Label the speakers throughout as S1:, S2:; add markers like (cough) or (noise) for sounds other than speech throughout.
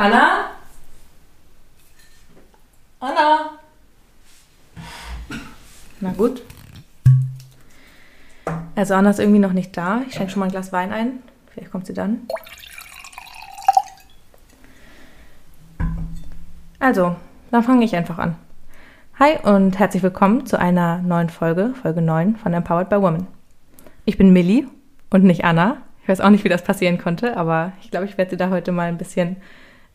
S1: Anna? Anna? Na gut. Also Anna ist irgendwie noch nicht da. Ich schenke schon mal ein Glas Wein ein. Vielleicht kommt sie dann. Also, dann fange ich einfach an. Hi und herzlich willkommen zu einer neuen Folge, Folge 9 von Empowered by Women. Ich bin Millie und nicht Anna. Ich weiß auch nicht, wie das passieren konnte, aber ich glaube, ich werde sie da heute mal ein bisschen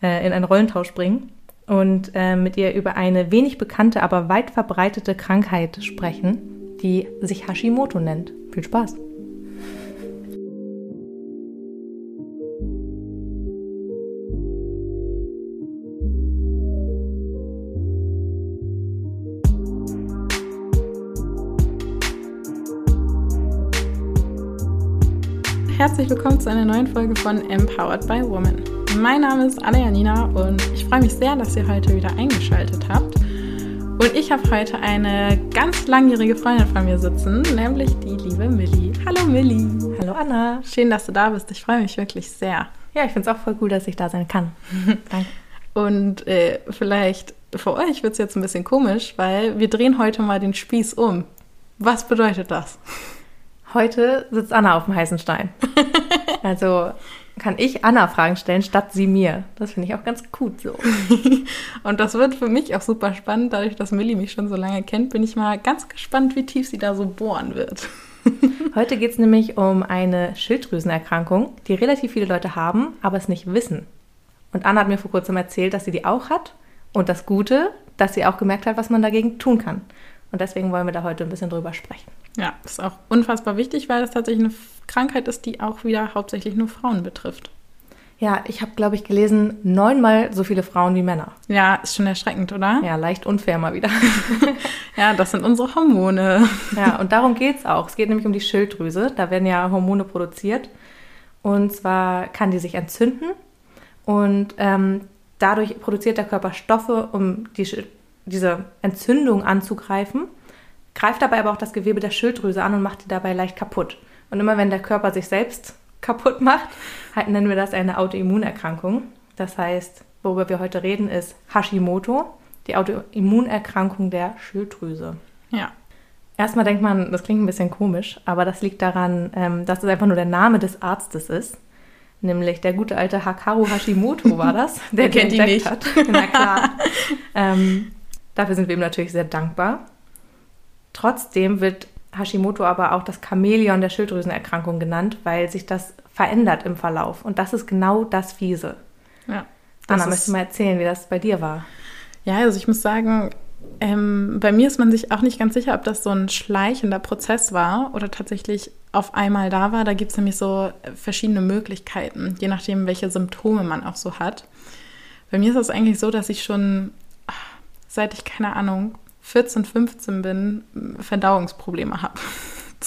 S1: äh, in einen Rollentausch bringen und äh, mit ihr über eine wenig bekannte, aber weit verbreitete Krankheit sprechen, die sich Hashimoto nennt. Viel Spaß!
S2: Herzlich willkommen zu einer neuen Folge von Empowered by Women. Mein Name ist Anna Janina und ich freue mich sehr, dass ihr heute wieder eingeschaltet habt. Und ich habe heute eine ganz langjährige Freundin von mir sitzen, nämlich die liebe Millie. Hallo Millie.
S1: Hallo Anna.
S2: Schön, dass du da bist. Ich freue mich wirklich sehr.
S1: Ja, ich finde es auch voll cool, dass ich da sein kann. (laughs)
S2: Danke. Und äh, vielleicht für euch wird es jetzt ein bisschen komisch, weil wir drehen heute mal den Spieß um. Was bedeutet das?
S1: Heute sitzt Anna auf dem heißen Stein. (laughs) Also kann ich Anna Fragen stellen, statt sie mir. Das finde ich auch ganz gut so. (laughs)
S2: Und das wird für mich auch super spannend. Dadurch, dass Millie mich schon so lange kennt, bin ich mal ganz gespannt, wie tief sie da so bohren wird. (laughs)
S1: Heute geht es nämlich um eine Schilddrüsenerkrankung, die relativ viele Leute haben, aber es nicht wissen. Und Anna hat mir vor kurzem erzählt, dass sie die auch hat. Und das Gute, dass sie auch gemerkt hat, was man dagegen tun kann. Und deswegen wollen wir da heute ein bisschen drüber sprechen.
S2: Ja, ist auch unfassbar wichtig, weil es tatsächlich eine Krankheit ist, die auch wieder hauptsächlich nur Frauen betrifft.
S1: Ja, ich habe, glaube ich, gelesen, neunmal so viele Frauen wie Männer.
S2: Ja, ist schon erschreckend, oder?
S1: Ja, leicht unfair mal wieder. (laughs)
S2: ja, das sind unsere Hormone. (laughs)
S1: ja, und darum geht es auch. Es geht nämlich um die Schilddrüse. Da werden ja Hormone produziert. Und zwar kann die sich entzünden und ähm, dadurch produziert der Körper Stoffe, um die, diese Entzündung anzugreifen, greift dabei aber auch das Gewebe der Schilddrüse an und macht die dabei leicht kaputt. Und immer wenn der Körper sich selbst kaputt macht, halt nennen wir das eine Autoimmunerkrankung. Das heißt, worüber wir heute reden, ist Hashimoto, die Autoimmunerkrankung der Schilddrüse.
S2: Ja.
S1: Erstmal denkt man, das klingt ein bisschen komisch, aber das liegt daran, ähm, dass es einfach nur der Name des Arztes ist. Nämlich der gute alte Hakaru Hashimoto war das, (laughs)
S2: der kennt ihn nicht.
S1: hat. (laughs) Na klar. (laughs) ähm, dafür sind wir ihm natürlich sehr dankbar. Trotzdem wird Hashimoto aber auch das Chamäleon der Schilddrüsenerkrankung genannt, weil sich das verändert im Verlauf. Und das ist genau das Fiese.
S2: Ja.
S1: Anna, möchtest du mal erzählen, wie das bei dir war?
S2: Ja, also ich muss sagen, ähm, bei mir ist man sich auch nicht ganz sicher, ob das so ein schleichender Prozess war oder tatsächlich auf einmal da war. Da gibt es nämlich so verschiedene Möglichkeiten, je nachdem, welche Symptome man auch so hat. Bei mir ist es eigentlich so, dass ich schon, seit ich keine Ahnung, 14, 15 bin, Verdauungsprobleme habe.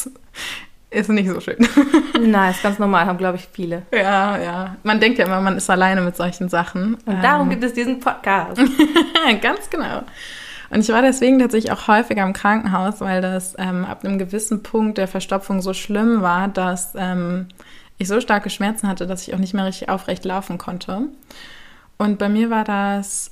S2: (laughs) ist nicht so schön. (laughs)
S1: Nein, ist ganz normal, haben, glaube ich, viele.
S2: Ja, ja. Man denkt ja immer, man ist alleine mit solchen Sachen.
S1: Und darum ähm. gibt es diesen Podcast. (laughs)
S2: ganz genau. Und ich war deswegen tatsächlich auch häufiger im Krankenhaus, weil das ähm, ab einem gewissen Punkt der Verstopfung so schlimm war, dass ähm, ich so starke Schmerzen hatte, dass ich auch nicht mehr richtig aufrecht laufen konnte. Und bei mir war das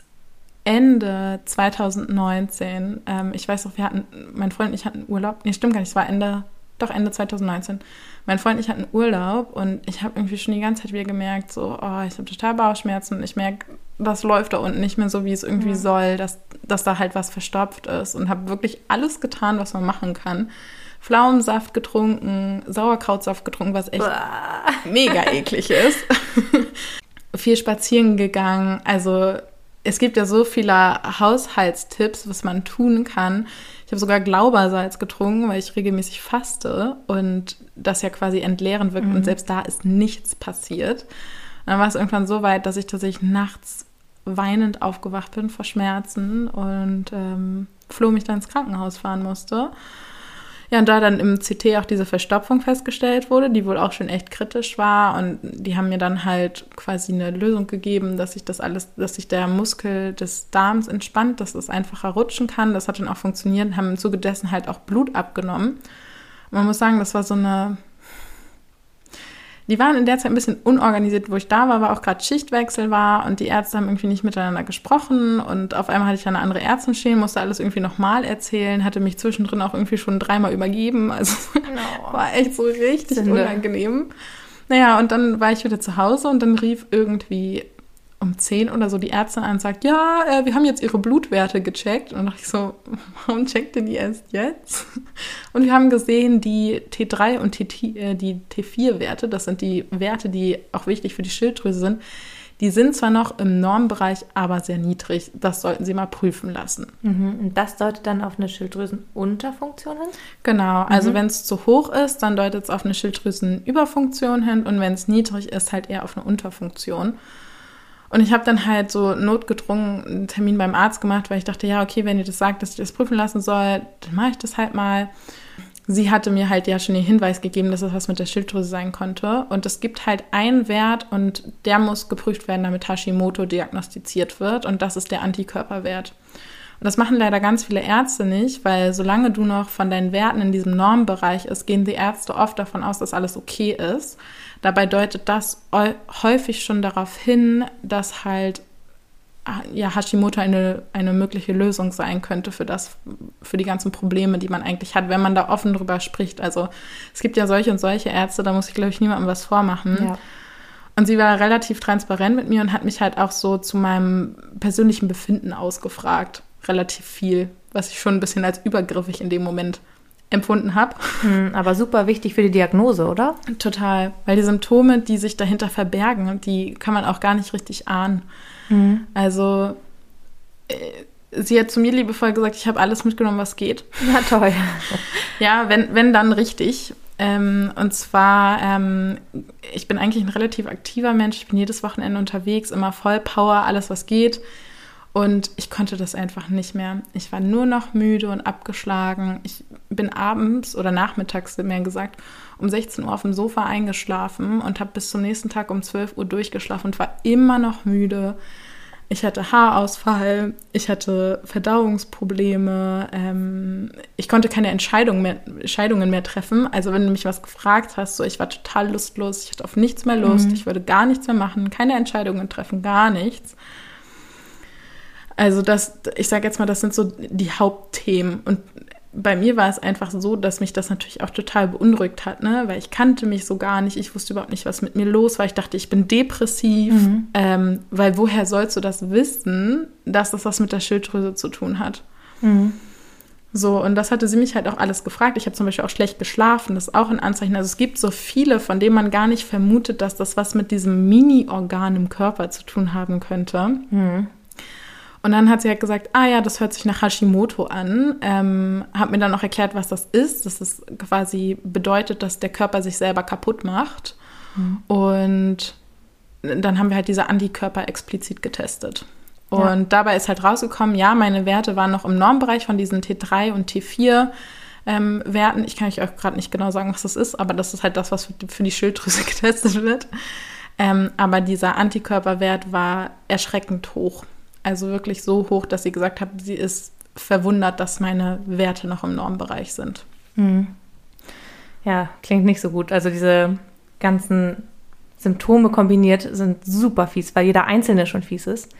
S2: Ende 2019, ähm, ich weiß noch, wir hatten, mein Freund und ich hatten Urlaub, nee, stimmt gar nicht, es war Ende, doch Ende 2019. Mein Freund und ich hatten Urlaub und ich habe irgendwie schon die ganze Zeit wieder gemerkt, so, oh, ich habe total Bauchschmerzen, ich merke, das läuft da unten nicht mehr so, wie es irgendwie ja. soll, dass, dass da halt was verstopft ist und habe wirklich alles getan, was man machen kann. Pflaumensaft getrunken, Sauerkrautsaft getrunken, was echt Uah. mega eklig ist. (laughs) Viel spazieren gegangen, also es gibt ja so viele Haushaltstipps, was man tun kann. Ich habe sogar Glaubersalz getrunken, weil ich regelmäßig faste und das ja quasi entleeren wirkt mhm. und selbst da ist nichts passiert. Und dann war es irgendwann so weit, dass ich tatsächlich nachts weinend aufgewacht bin vor Schmerzen und ähm, Flo mich dann ins Krankenhaus fahren musste. Ja, und da dann im CT auch diese Verstopfung festgestellt wurde, die wohl auch schon echt kritisch war. Und die haben mir dann halt quasi eine Lösung gegeben, dass sich das alles, dass sich der Muskel des Darms entspannt, dass es einfacher rutschen kann. Das hat dann auch funktioniert, haben im Zuge dessen halt auch Blut abgenommen. Man muss sagen, das war so eine, die waren in der Zeit ein bisschen unorganisiert, wo ich da war, weil auch gerade Schichtwechsel war und die Ärzte haben irgendwie nicht miteinander gesprochen und auf einmal hatte ich eine andere Ärztin stehen, musste alles irgendwie nochmal erzählen, hatte mich zwischendrin auch irgendwie schon dreimal übergeben, (laughs) also no. war echt so richtig Sinde. unangenehm. Naja, und dann war ich wieder zu Hause und dann rief irgendwie um 10 oder so die Ärztin an und sagt, ja, äh, wir haben jetzt ihre Blutwerte gecheckt. Und dann dachte ich so, (laughs) warum checkt ihr die erst jetzt? (laughs) Und wir haben gesehen, die T3 und T, äh, die T4-Werte, das sind die Werte, die auch wichtig für die Schilddrüse sind, die sind zwar noch im Normbereich, aber sehr niedrig. Das sollten Sie mal prüfen lassen.
S1: Mhm. Und das deutet dann auf eine Schilddrüsenunterfunktion hin?
S2: Genau. Also mhm. wenn es zu hoch ist, dann deutet es auf eine Schilddrüsenüberfunktion hin. Und wenn es niedrig ist, halt eher auf eine Unterfunktion. Und ich habe dann halt so notgedrungen einen Termin beim Arzt gemacht, weil ich dachte, ja, okay, wenn ihr das sagt, dass ich das prüfen lassen soll, dann mache ich das halt mal. Sie hatte mir halt ja schon den Hinweis gegeben, dass es was mit der Schilddrüse sein konnte. Und es gibt halt einen Wert und der muss geprüft werden, damit Hashimoto diagnostiziert wird. Und das ist der Antikörperwert. Und das machen leider ganz viele Ärzte nicht, weil solange du noch von deinen Werten in diesem Normbereich ist, gehen die Ärzte oft davon aus, dass alles okay ist. Dabei deutet das häufig schon darauf hin, dass halt ah, ja, Hashimoto eine, eine mögliche Lösung sein könnte für das, für die ganzen Probleme, die man eigentlich hat, wenn man da offen drüber spricht. Also es gibt ja solche und solche Ärzte, da muss ich, glaube ich, niemandem was vormachen. Ja. Und sie war relativ transparent mit mir und hat mich halt auch so zu meinem persönlichen Befinden ausgefragt. Relativ viel, was ich schon ein bisschen als übergriffig in dem Moment empfunden habe.
S1: Hm, aber super wichtig für die Diagnose, oder?
S2: Total, weil die Symptome, die sich dahinter verbergen, die kann man auch gar nicht richtig ahnen. Mhm. Also äh, sie hat zu mir liebevoll gesagt, ich habe alles mitgenommen, was geht.
S1: Na toll. (laughs)
S2: ja, wenn, wenn dann richtig. Ähm, und zwar, ähm, ich bin eigentlich ein relativ aktiver Mensch. Ich bin jedes Wochenende unterwegs, immer voll Power, alles was geht. Und ich konnte das einfach nicht mehr. Ich war nur noch müde und abgeschlagen. Ich bin abends oder nachmittags, mehr gesagt, um 16 Uhr auf dem Sofa eingeschlafen und habe bis zum nächsten Tag um 12 Uhr durchgeschlafen und war immer noch müde. Ich hatte Haarausfall, ich hatte Verdauungsprobleme, ähm, ich konnte keine Entscheidung mehr, Entscheidungen mehr treffen. Also wenn du mich was gefragt hast, so ich war total lustlos, ich hatte auf nichts mehr Lust, mhm. ich würde gar nichts mehr machen, keine Entscheidungen treffen, gar nichts. Also das, ich sage jetzt mal, das sind so die Hauptthemen. Und bei mir war es einfach so, dass mich das natürlich auch total beunruhigt hat, ne? weil ich kannte mich so gar nicht, ich wusste überhaupt nicht, was mit mir los war. Ich dachte, ich bin depressiv, mhm. ähm, weil woher sollst du das wissen, dass das was mit der Schilddrüse zu tun hat? Mhm. So, und das hatte sie mich halt auch alles gefragt. Ich habe zum Beispiel auch schlecht geschlafen, das ist auch ein Anzeichen. Also es gibt so viele, von denen man gar nicht vermutet, dass das was mit diesem Mini-Organ im Körper zu tun haben könnte. Mhm. Und dann hat sie halt gesagt, ah ja, das hört sich nach Hashimoto an. Ähm, hat mir dann auch erklärt, was das ist. Das ist quasi bedeutet, dass der Körper sich selber kaputt macht. Mhm. Und dann haben wir halt diese Antikörper explizit getestet. Und ja. dabei ist halt rausgekommen, ja, meine Werte waren noch im Normbereich von diesen T3 und T4 ähm, Werten. Ich kann euch auch gerade nicht genau sagen, was das ist, aber das ist halt das, was für die Schilddrüse (laughs) getestet wird. Ähm, aber dieser Antikörperwert war erschreckend hoch. Also wirklich so hoch, dass sie gesagt hat, sie ist verwundert, dass meine Werte noch im Normbereich sind. Mhm.
S1: Ja, klingt nicht so gut. Also diese ganzen Symptome kombiniert sind super fies, weil jeder einzelne schon fies ist.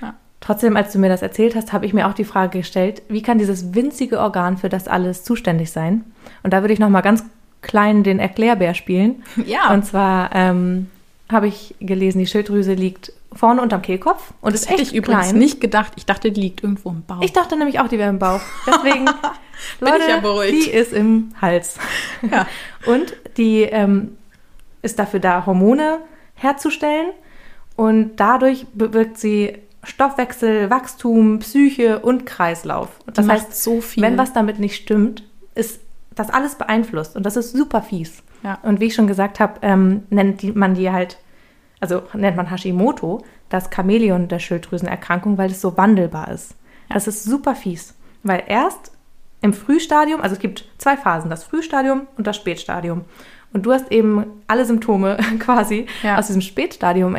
S1: Ja. Trotzdem, als du mir das erzählt hast, habe ich mir auch die Frage gestellt, wie kann dieses winzige Organ für das alles zuständig sein? Und da würde ich noch mal ganz klein den Erklärbär spielen. (laughs) Ja. Und zwar ähm, habe ich gelesen, die Schilddrüse liegt vorne unterm Kehlkopf
S2: und das ist hätte ich übrigens klein. nicht gedacht. Ich dachte, die liegt irgendwo im Bauch.
S1: Ich dachte nämlich auch, die wäre im Bauch. (laughs) Deswegen, Leute, ja die ist im Hals. Ja. (laughs) Und die ähm, ist dafür da, Hormone herzustellen und dadurch bewirkt sie Stoffwechsel, Wachstum, Psyche und Kreislauf. Das heißt, so viel. wenn was damit nicht stimmt, ist das alles beeinflusst und das ist super fies. Ja. Und wie ich schon gesagt habe, ähm, nennt man die halt also nennt man Hashimoto, das Chamäleon der Schilddrüsenerkrankung, weil es so wandelbar ist. Das ist super fies, weil erst im Frühstadium, also es gibt zwei Phasen, das Frühstadium und das Spätstadium. Und du hast eben alle Symptome (laughs) quasi ja. aus diesem Spätstadium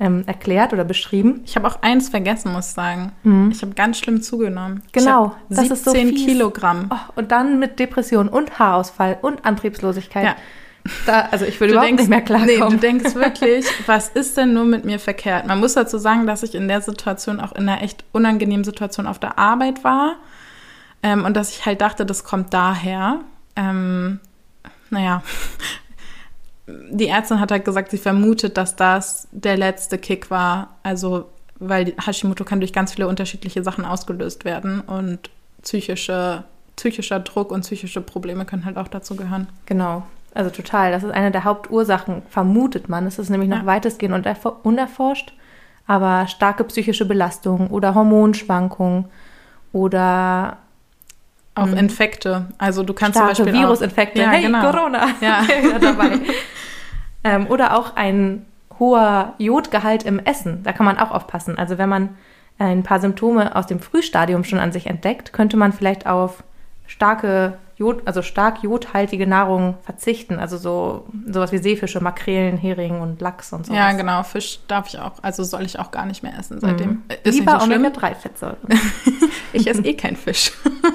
S1: ähm, erklärt oder beschrieben.
S2: Ich habe auch eins vergessen, muss ich sagen. Mhm. Ich habe ganz schlimm zugenommen.
S1: Genau,
S2: das ist so 10 Kilogramm.
S1: Oh, und dann mit Depression und Haarausfall und Antriebslosigkeit. Ja. Da, also ich würde überhaupt denkst, nicht mehr klarkommen.
S2: Nee, du denkst wirklich, was ist denn nur mit mir verkehrt? Man muss dazu sagen, dass ich in der Situation auch in einer echt unangenehmen Situation auf der Arbeit war ähm, und dass ich halt dachte, das kommt daher. Ähm, naja, die Ärztin hat halt gesagt, sie vermutet, dass das der letzte Kick war. Also, weil Hashimoto kann durch ganz viele unterschiedliche Sachen ausgelöst werden und psychische, psychischer Druck und psychische Probleme können halt auch dazu gehören.
S1: Genau. Also total. Das ist eine der Hauptursachen, vermutet man. Es ist nämlich noch ja. weitestgehend unerforscht. Aber starke psychische Belastung oder Hormonschwankungen oder
S2: auch mhm. Infekte. Also du kannst
S1: Starke
S2: zum Beispiel
S1: Virusinfekte.
S2: Ja,
S1: hey,
S2: genau.
S1: Corona. Ja. (laughs) dabei. (laughs) ähm, oder auch ein hoher Jodgehalt im Essen. Da kann man auch aufpassen. Also wenn man ein paar Symptome aus dem Frühstadium schon an sich entdeckt, könnte man vielleicht auf starke Jod, also stark jodhaltige Nahrung verzichten. Also so sowas wie Seefische, Makrelen, Hering und Lachs und so.
S2: Ja, genau. Fisch darf ich auch, also soll ich auch gar nicht mehr essen seitdem. Mhm.
S1: Ist Lieber so Omega-3-Fettsäuren. (laughs)
S2: ich esse eh kein Fisch.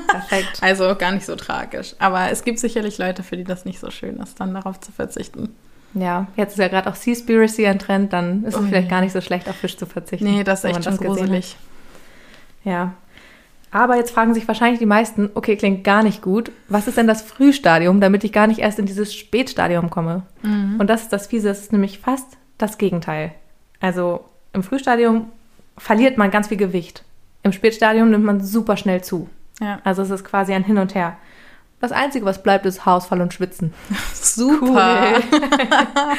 S2: Perfekt. Also gar nicht so tragisch. Aber es gibt sicherlich Leute, für die das nicht so schön ist, dann darauf zu verzichten.
S1: Ja, jetzt ist ja gerade auch Seaspiracy ein Trend, dann ist es oh, vielleicht gar nicht so schlecht, auf Fisch zu verzichten.
S2: Nee, das ist echt schon gruselig.
S1: Ja, aber jetzt fragen sich wahrscheinlich die meisten, okay, klingt gar nicht gut. Was ist denn das Frühstadium, damit ich gar nicht erst in dieses Spätstadium komme? Mhm. Und das ist das Fiese, das ist nämlich fast das Gegenteil. Also im Frühstadium verliert man ganz viel Gewicht. Im Spätstadium nimmt man super schnell zu. Ja. Also es ist quasi ein Hin und Her. Das Einzige, was bleibt, ist Haarausfall und Schwitzen. (laughs)
S2: Super. Cool. (laughs)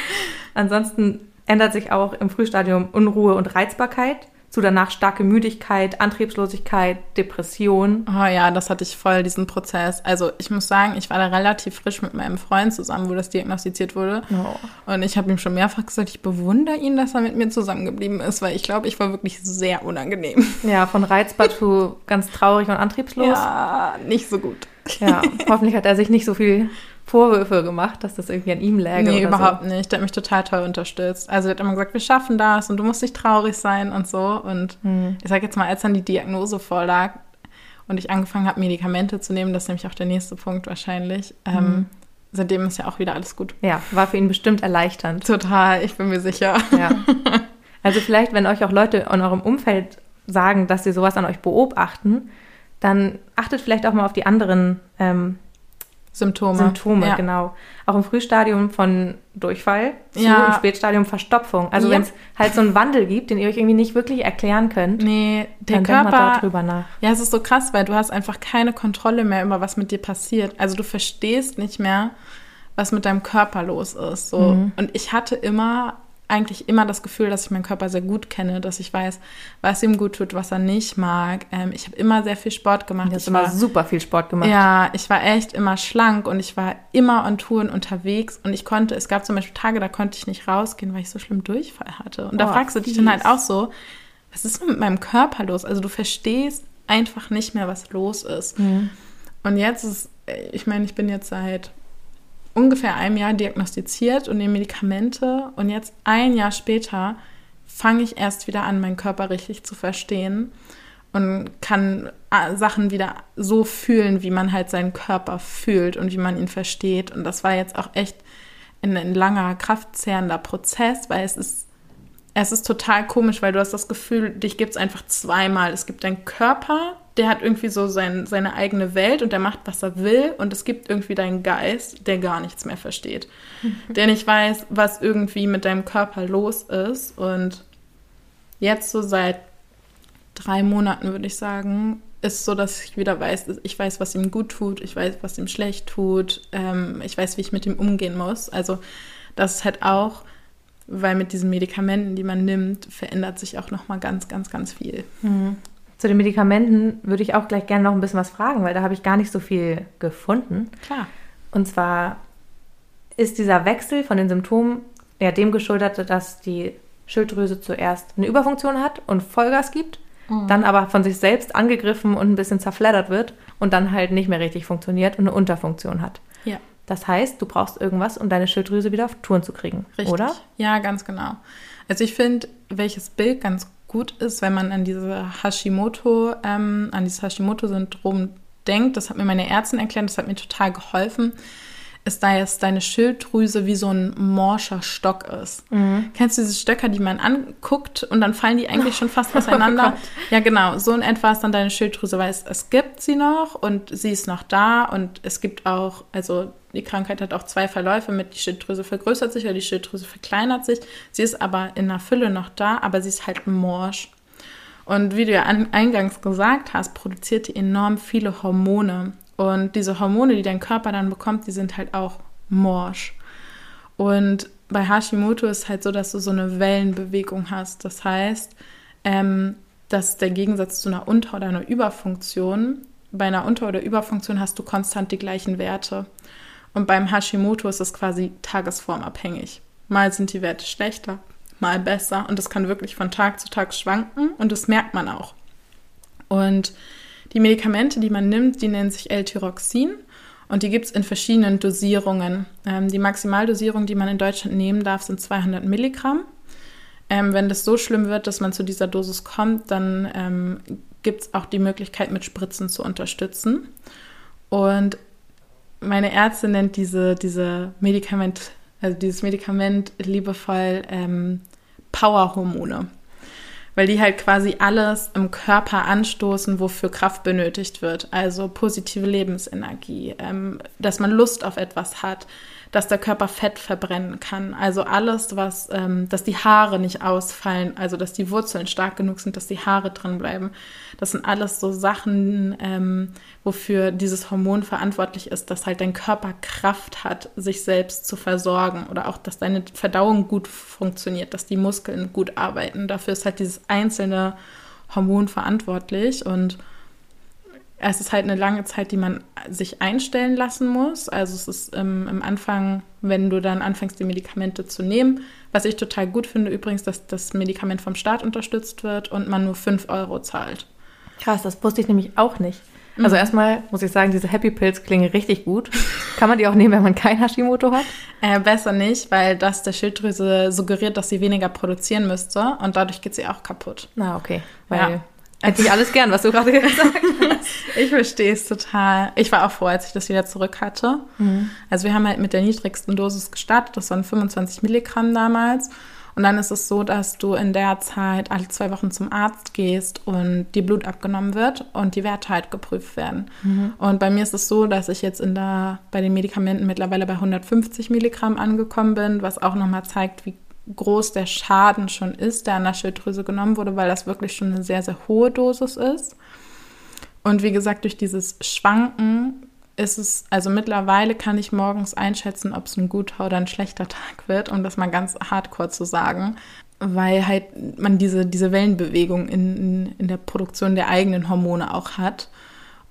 S1: Ansonsten ändert sich auch im Frühstadium Unruhe und Reizbarkeit zu danach starke Müdigkeit, Antriebslosigkeit, Depression.
S2: Oh ja, das hatte ich voll, diesen Prozess. Also ich muss sagen, ich war da relativ frisch mit meinem Freund zusammen, wo das diagnostiziert wurde. Oh. Und ich habe ihm schon mehrfach gesagt, ich bewundere ihn, dass er mit mir zusammengeblieben ist, weil ich glaube, ich war wirklich sehr unangenehm.
S1: Ja, von reizbar zu ganz traurig und antriebslos.
S2: Ja, nicht so gut.
S1: Ja, hoffentlich hat er sich nicht so viel Vorwürfe gemacht, dass das irgendwie an ihm läge.
S2: Nee, überhaupt so. nicht. Der hat mich total toll unterstützt. Also, er hat immer gesagt, wir schaffen das und du musst nicht traurig sein und so. Und hm. ich sage jetzt mal, als dann die Diagnose vorlag und ich angefangen habe, Medikamente zu nehmen, das ist nämlich auch der nächste Punkt wahrscheinlich. Ähm, hm. Ähm, seitdem ist ja auch wieder alles gut.
S1: Ja, war für ihn bestimmt erleichternd.
S2: Total, ich bin mir sicher.
S1: Ja. Also, vielleicht, wenn euch auch Leute in eurem Umfeld sagen, dass sie sowas an euch beobachten, dann achtet vielleicht auch mal auf die anderen ähm,
S2: Symptome.
S1: Symptome, ja. genau. Auch im Frühstadium von Durchfall zu ja. im Spätstadium Verstopfung. Also ja. wenn es halt so einen Wandel gibt, den ihr euch irgendwie nicht wirklich erklären könnt,
S2: nee, der dann Körper, denkt darüber nach. Ja, es ist so krass, weil du hast einfach keine Kontrolle mehr über was mit dir passiert. Also du verstehst nicht mehr, was mit deinem Körper los ist. So. Mhm. Und ich hatte immer eigentlich immer das Gefühl, dass ich meinen Körper sehr gut kenne, dass ich weiß, was ihm gut tut, was er nicht mag. Ähm, ich habe immer sehr viel Sport gemacht.
S1: Du hast immer super viel Sport gemacht.
S2: Ja, ich war echt immer schlank und ich war immer on Touren unterwegs und ich konnte, es gab zum Beispiel Tage, da konnte ich nicht rausgehen, weil ich so schlimm Durchfall hatte. Und da oh, fragst du dich dann halt auch so, was ist denn mit meinem Körper los? Also du verstehst einfach nicht mehr, was los ist. Mhm. Und jetzt ist, ich meine, ich bin jetzt seit ungefähr einem Jahr diagnostiziert und nehme Medikamente. Und jetzt ein Jahr später fange ich erst wieder an, meinen Körper richtig zu verstehen und kann äh, Sachen wieder so fühlen, wie man halt seinen Körper fühlt und wie man ihn versteht. Und das war jetzt auch echt ein, ein langer, kraftzehrender Prozess, weil es ist es ist total komisch, weil du hast das Gefühl, dich gibt es einfach zweimal. Es gibt deinen Körper, der hat irgendwie so sein, seine eigene Welt und der macht, was er will. Und es gibt irgendwie deinen Geist, der gar nichts mehr versteht. (laughs) der nicht weiß, was irgendwie mit deinem Körper los ist. Und jetzt so seit drei Monaten, würde ich sagen, ist so, dass ich wieder weiß, ich weiß, was ihm gut tut, ich weiß, was ihm schlecht tut, ähm, ich weiß, wie ich mit ihm umgehen muss. Also das ist halt auch weil mit diesen Medikamenten, die man nimmt, verändert sich auch noch mal ganz, ganz, ganz viel.
S1: Mhm. Zu den Medikamenten würde ich auch gleich gerne noch ein bisschen was fragen, weil da habe ich gar nicht so viel gefunden.
S2: Klar.
S1: Und zwar ist dieser Wechsel von den Symptomen ja dem geschuldet, dass die Schilddrüse zuerst eine Überfunktion hat und Vollgas gibt, mhm. dann aber von sich selbst angegriffen und ein bisschen zerfleddert wird und dann halt nicht mehr richtig funktioniert und eine Unterfunktion hat. Das heißt, du brauchst irgendwas, um deine Schilddrüse wieder auf Touren zu kriegen,
S2: Richtig.
S1: oder?
S2: Ja, ganz genau. Also ich finde, welches Bild ganz gut ist, wenn man an diese Hashimoto, ähm, an dieses Hashimoto-Syndrom denkt, das hat mir meine Ärztin erklärt, das hat mir total geholfen, ist, da jetzt deine Schilddrüse wie so ein morscher Stock ist. Mhm. Kennst du diese Stöcker, die man anguckt und dann fallen die eigentlich schon fast (laughs) auseinander? oh ja, genau. So in etwa ist dann deine Schilddrüse, weil es, es gibt sie noch und sie ist noch da und es gibt auch, also die Krankheit hat auch zwei Verläufe mit, die Schilddrüse vergrößert sich oder die Schilddrüse verkleinert sich. Sie ist aber in der Fülle noch da, aber sie ist halt morsch. Und wie du ja eingangs gesagt hast, produziert die enorm viele Hormone. Und diese Hormone, die dein Körper dann bekommt, die sind halt auch morsch. Und bei Hashimoto ist halt so, dass du so eine Wellenbewegung hast. Das heißt, ähm, dass der Gegensatz zu einer Unter- oder einer Überfunktion, bei einer Unter- oder Überfunktion hast du konstant die gleichen Werte. Und beim Hashimoto ist es quasi tagesformabhängig. Mal sind die Werte schlechter, mal besser und das kann wirklich von Tag zu Tag schwanken und das merkt man auch. Und die Medikamente, die man nimmt, die nennen sich L-Tyroxin und die gibt es in verschiedenen Dosierungen. Ähm, die Maximaldosierung, die man in Deutschland nehmen darf, sind 200 Milligramm. Ähm, wenn das so schlimm wird, dass man zu dieser Dosis kommt, dann ähm, gibt es auch die Möglichkeit, mit Spritzen zu unterstützen. Und meine Ärztin nennt diese, diese Medikament, also dieses Medikament liebevoll ähm, Powerhormone weil die halt quasi alles im Körper anstoßen, wofür Kraft benötigt wird. Also positive Lebensenergie, ähm, dass man Lust auf etwas hat, dass der Körper Fett verbrennen kann. Also alles, was, ähm, dass die Haare nicht ausfallen, also dass die Wurzeln stark genug sind, dass die Haare drin bleiben. Das sind alles so Sachen, ähm, wofür dieses Hormon verantwortlich ist, dass halt dein Körper Kraft hat, sich selbst zu versorgen oder auch, dass deine Verdauung gut funktioniert, dass die Muskeln gut arbeiten. Dafür ist halt dieses einzelne Hormon verantwortlich und es ist halt eine lange Zeit, die man sich einstellen lassen muss. Also es ist ähm, im Anfang, wenn du dann anfängst, die Medikamente zu nehmen, was ich total gut finde übrigens, dass das Medikament vom Staat unterstützt wird und man nur 5 Euro zahlt.
S1: Krass, das wusste ich nämlich auch nicht. Also mhm. erstmal muss ich sagen, diese Happy Pills klingen richtig gut. Kann man die auch nehmen, wenn man kein Hashimoto hat?
S2: Äh, besser nicht, weil das der Schilddrüse suggeriert, dass sie weniger produzieren müsste und dadurch geht sie auch kaputt.
S1: Na, okay. Weil ja. Hätte ich alles gern, was du gerade gesagt hast. (laughs)
S2: ich verstehe es total. Ich war auch froh, als ich das wieder zurück hatte. Mhm. Also wir haben halt mit der niedrigsten Dosis gestartet. Das waren 25 Milligramm damals. Und dann ist es so, dass du in der Zeit alle zwei Wochen zum Arzt gehst und dir Blut abgenommen wird und die Werte halt geprüft werden. Mhm. Und bei mir ist es so, dass ich jetzt in der, bei den Medikamenten mittlerweile bei 150 Milligramm angekommen bin, was auch nochmal zeigt, wie groß der Schaden schon ist, der an der Schilddrüse genommen wurde, weil das wirklich schon eine sehr, sehr hohe Dosis ist. Und wie gesagt, durch dieses Schwanken ist es, also mittlerweile kann ich morgens einschätzen, ob es ein guter oder ein schlechter Tag wird, um das mal ganz hardcore zu sagen, weil halt man diese, diese Wellenbewegung in, in, in der Produktion der eigenen Hormone auch hat.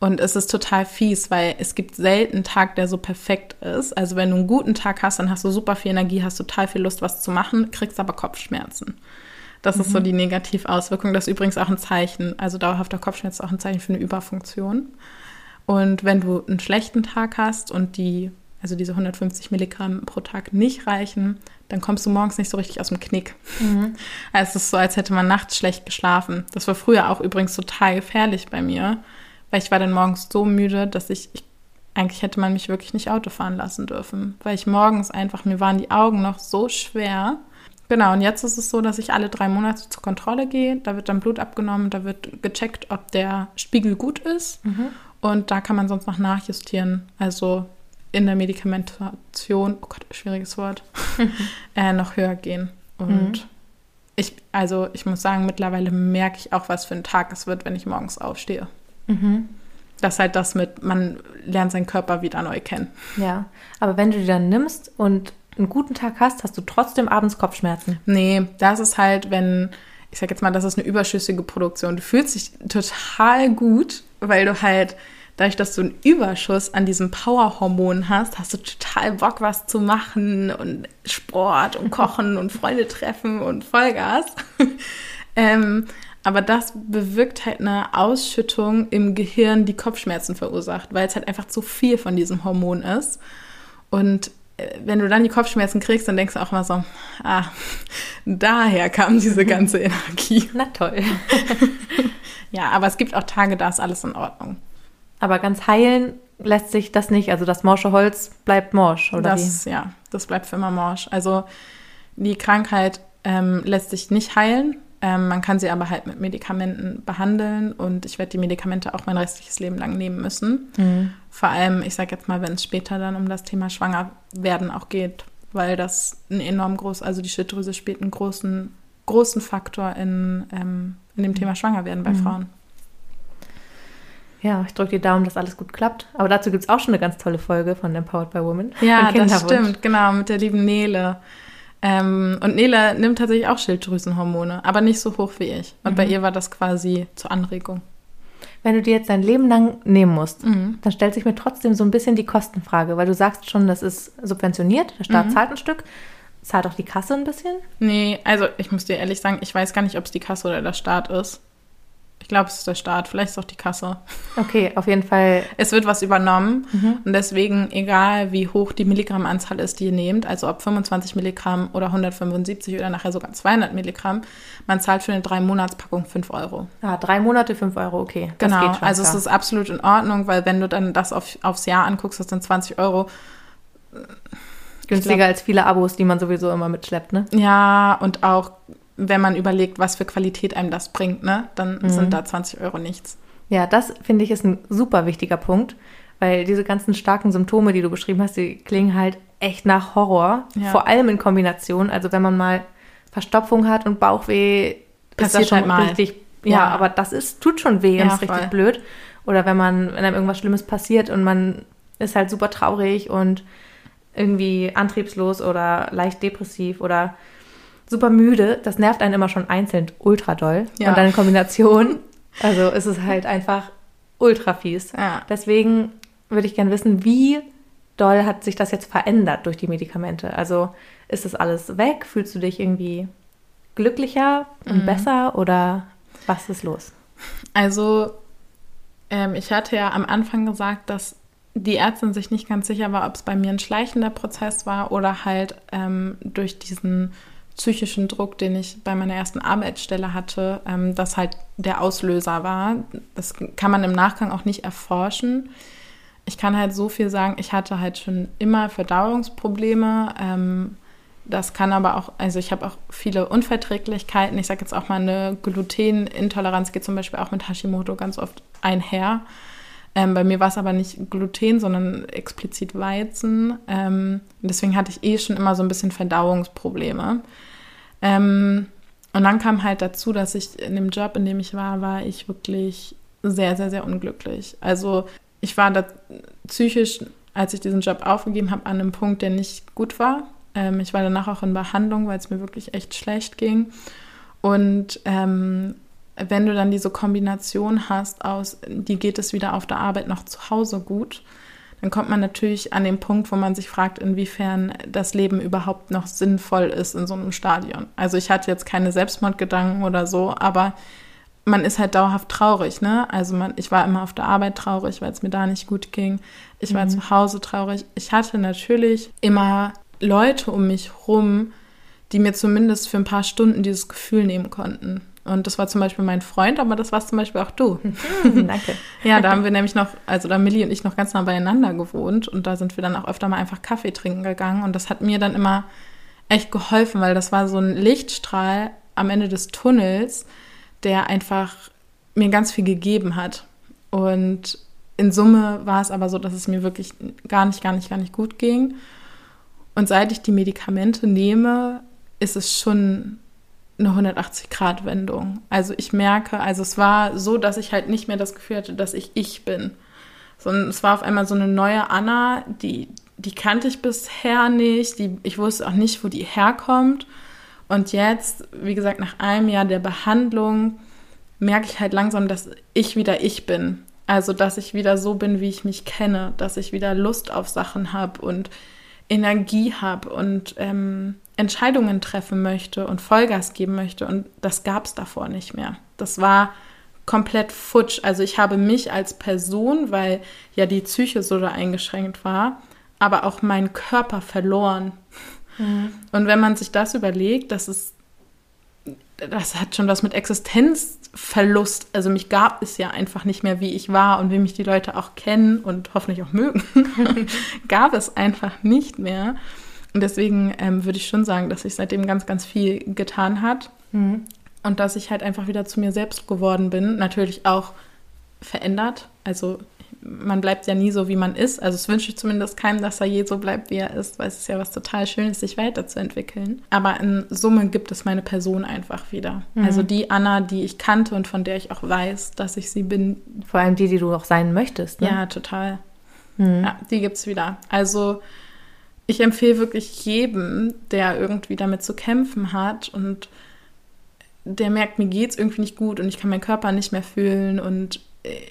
S2: Und es ist total fies, weil es gibt selten einen Tag, der so perfekt ist. Also wenn du einen guten Tag hast, dann hast du super viel Energie, hast total viel Lust, was zu machen, kriegst aber Kopfschmerzen. Das mhm. ist so mhm. die Negativauswirkung. Das ist übrigens auch ein Zeichen. Also dauerhafter Kopfschmerz ist auch ein Zeichen für eine Überfunktion. Und wenn du einen schlechten Tag hast und die, also diese 150 Milligramm pro Tag nicht reichen, dann kommst du morgens nicht so richtig aus dem Knick. Mhm. Also (laughs) es ist so, als hätte man nachts schlecht geschlafen. Das war früher auch übrigens total gefährlich bei mir weil ich war dann morgens so müde, dass ich, ich eigentlich hätte man mich wirklich nicht Auto fahren lassen dürfen, weil ich morgens einfach, mir waren die Augen noch so schwer. Genau, und jetzt ist es so, dass ich alle drei Monate zur Kontrolle gehe. Da wird dann Blut abgenommen, da wird gecheckt, ob der Spiegel gut ist. Mhm. Und da kann man sonst noch nachjustieren. Also in der Medikamentation, oh Gott, schwieriges Wort, (laughs) äh, noch höher gehen. Und mhm. ich, also ich muss sagen, mittlerweile merke ich auch, was für ein Tag es wird, wenn ich morgens aufstehe. Mhm. Das ist halt das mit, man lernt seinen Körper wieder neu kennen.
S1: Ja, aber wenn du die dann nimmst und einen guten Tag hast, hast du trotzdem abends Kopfschmerzen.
S2: Nee, das ist halt, wenn, ich sag jetzt mal, das ist eine überschüssige Produktion. Du fühlst dich total gut, weil du halt, dadurch, dass du einen Überschuss an diesem Powerhormon hast, hast du total Bock, was zu machen und Sport und Kochen und Freunde treffen und Vollgas. (laughs) ähm, aber das bewirkt halt eine Ausschüttung im Gehirn, die Kopfschmerzen verursacht, weil es halt einfach zu viel von diesem Hormon ist. Und äh, wenn du dann die Kopfschmerzen kriegst, dann denkst du auch mal so, ah, (laughs) daher kam diese (laughs) ganze Energie.
S1: Na toll. (laughs)
S2: ja, aber es gibt auch Tage, da ist alles in Ordnung.
S1: Aber ganz heilen lässt sich das nicht, also das morsche Holz bleibt morsch, oder
S2: das,
S1: wie?
S2: Ja, das bleibt für immer morsch. Also die Krankheit ähm, lässt sich nicht heilen. Ähm, man kann sie aber halt mit Medikamenten behandeln und ich werde die Medikamente auch mein restliches Leben lang nehmen müssen. Mhm. Vor allem, ich sage jetzt mal, wenn es später dann um das Thema Schwangerwerden auch geht, weil das ein enorm groß, also die Schilddrüse spielt einen großen, großen Faktor in, ähm, in dem Thema Schwangerwerden bei mhm. Frauen.
S1: Ja, ich drücke die Daumen, dass alles gut klappt. Aber dazu gibt es auch schon eine ganz tolle Folge von Empowered by Women.
S2: Ja, das stimmt, genau, mit der lieben Nele. Ähm, und Nele nimmt tatsächlich auch Schilddrüsenhormone, aber nicht so hoch wie ich. Und mhm. bei ihr war das quasi zur Anregung.
S1: Wenn du die jetzt dein Leben lang nehmen musst, mhm. dann stellt sich mir trotzdem so ein bisschen die Kostenfrage, weil du sagst schon, das ist subventioniert, der Staat mhm. zahlt ein Stück. Zahlt auch die Kasse ein bisschen?
S2: Nee, also ich muss dir ehrlich sagen, ich weiß gar nicht, ob es die Kasse oder der Staat ist. Ich glaube, es ist der Staat, vielleicht ist auch die Kasse.
S1: Okay, auf jeden Fall.
S2: Es wird was übernommen mhm. und deswegen, egal wie hoch die Milligrammanzahl ist, die ihr nehmt, also ob 25 Milligramm oder 175 oder nachher sogar 200 Milligramm, man zahlt für eine drei-Monats-Packung 5 Euro.
S1: Ja, drei Monate 5 Euro, okay.
S2: Das genau, also klar. es ist absolut in Ordnung, weil wenn du dann das auf, aufs Jahr anguckst, das sind 20 Euro.
S1: Günstiger glaub, als viele Abos, die man sowieso immer mitschleppt, ne?
S2: Ja, und auch wenn man überlegt, was für Qualität einem das bringt, ne, dann mhm. sind da 20 Euro nichts.
S1: Ja, das finde ich ist ein super wichtiger Punkt, weil diese ganzen starken Symptome, die du beschrieben hast, die klingen halt echt nach Horror. Ja. Vor allem in Kombination. Also wenn man mal Verstopfung hat und Bauchweh, Passiert ist das schon halt mal. richtig. Ja, ja, aber das ist, tut schon weh ja, und ist richtig voll. blöd. Oder wenn man, wenn einem irgendwas Schlimmes passiert und man ist halt super traurig und irgendwie antriebslos oder leicht depressiv oder super müde. Das nervt einen immer schon einzeln ultra doll. Ja. Und dann in Kombination, also ist es halt einfach ultra fies. Ja. Deswegen würde ich gerne wissen, wie doll hat sich das jetzt verändert durch die Medikamente? Also ist das alles weg? Fühlst du dich irgendwie glücklicher und mhm. besser oder was ist los?
S2: Also ähm, ich hatte ja am Anfang gesagt, dass die Ärztin sich nicht ganz sicher war, ob es bei mir ein schleichender Prozess war oder halt ähm, durch diesen psychischen Druck, den ich bei meiner ersten Arbeitsstelle hatte, ähm, das halt der Auslöser war. Das kann man im Nachgang auch nicht erforschen. Ich kann halt so viel sagen, ich hatte halt schon immer Verdauungsprobleme. Ähm, das kann aber auch, also ich habe auch viele Unverträglichkeiten. Ich sage jetzt auch mal, eine Glutenintoleranz geht zum Beispiel auch mit Hashimoto ganz oft einher. Ähm, bei mir war es aber nicht Gluten, sondern explizit Weizen. Ähm, deswegen hatte ich eh schon immer so ein bisschen Verdauungsprobleme. Ähm, und dann kam halt dazu, dass ich in dem Job, in dem ich war, war ich wirklich sehr, sehr, sehr unglücklich. Also ich war da psychisch, als ich diesen Job aufgegeben habe, an einem Punkt, der nicht gut war. Ähm, ich war danach auch in Behandlung, weil es mir wirklich echt schlecht ging. Und ähm, wenn du dann diese Kombination hast aus, die geht es wieder auf der Arbeit noch zu Hause gut, dann kommt man natürlich an den Punkt, wo man sich fragt, inwiefern das Leben überhaupt noch sinnvoll ist in so einem Stadion. Also ich hatte jetzt keine Selbstmordgedanken oder so, aber man ist halt dauerhaft traurig, ne? Also man, ich war immer auf der Arbeit traurig, weil es mir da nicht gut ging. Ich war mhm. zu Hause traurig. Ich hatte natürlich immer Leute um mich rum, die mir zumindest für ein paar Stunden dieses Gefühl nehmen konnten. Und das war zum Beispiel mein Freund, aber das warst zum Beispiel auch du.
S1: Hm, (laughs) danke.
S2: ja, da (laughs) haben wir nämlich noch, also da Millie und ich noch ganz nah beieinander gewohnt und da sind wir dann auch öfter mal einfach Kaffee trinken gegangen und das hat mir dann immer echt geholfen, weil das war so ein Lichtstrahl am Ende des Tunnels, der einfach mir ganz viel gegeben hat. Und in Summe war es aber so, dass es mir wirklich gar nicht, gar nicht, gar nicht gut ging. Und seit ich die Medikamente nehme, ist es schon eine 180-Grad-Wendung. Also ich merke, also es war so, dass ich halt nicht mehr das Gefühl hatte, dass ich ich bin, sondern es war auf einmal so eine neue Anna, die, die kannte ich bisher nicht, die, ich wusste auch nicht, wo die herkommt. Und jetzt, wie gesagt, nach einem Jahr der Behandlung merke ich halt langsam, dass ich wieder ich bin. Also, dass ich wieder so bin, wie ich mich kenne, dass ich wieder Lust auf Sachen habe und Energie habe und ähm, Entscheidungen treffen möchte und Vollgas geben möchte. Und das gab es davor nicht mehr. Das war komplett futsch. Also ich habe mich als Person, weil ja die Psyche so da eingeschränkt war, aber auch meinen Körper verloren. Mhm. Und wenn man sich das überlegt, das ist das hat schon was mit Existenzverlust. Also mich gab es ja einfach nicht mehr, wie ich war und wie mich die Leute auch kennen und hoffentlich auch mögen. (laughs) gab es einfach nicht mehr. Und deswegen ähm, würde ich schon sagen, dass sich seitdem ganz, ganz viel getan hat. Mhm. Und dass ich halt einfach wieder zu mir selbst geworden bin. Natürlich auch verändert. Also man bleibt ja nie so, wie man ist. Also es wünsche ich zumindest keinem, dass er je so bleibt, wie er ist, weil es ist ja was total Schönes, sich weiterzuentwickeln. Aber in Summe gibt es meine Person einfach wieder. Mhm. Also die Anna, die ich kannte und von der ich auch weiß, dass ich sie bin.
S1: Vor allem die, die du auch sein möchtest.
S2: Ne? Ja, total. Mhm. Ja, die gibt es wieder. Also ich empfehle wirklich jedem, der irgendwie damit zu kämpfen hat und der merkt, mir geht es irgendwie nicht gut und ich kann meinen Körper nicht mehr fühlen und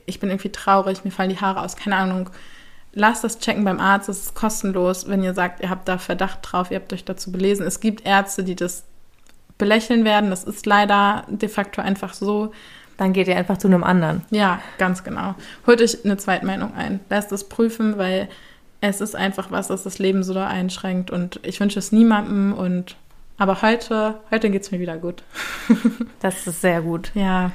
S2: ich bin irgendwie traurig, mir fallen die Haare aus, keine Ahnung. Lasst das checken beim Arzt, es ist kostenlos, wenn ihr sagt, ihr habt da Verdacht drauf, ihr habt euch dazu belesen. Es gibt Ärzte, die das belächeln werden, das ist leider de facto einfach so.
S1: Dann geht ihr einfach zu einem anderen.
S2: Ja, ganz genau. Holt euch eine Zweitmeinung ein. Lasst es prüfen, weil es ist einfach was, das das Leben so da einschränkt und ich wünsche es niemandem und aber heute, heute geht es mir wieder gut. (laughs)
S1: das ist sehr gut.
S2: Ja.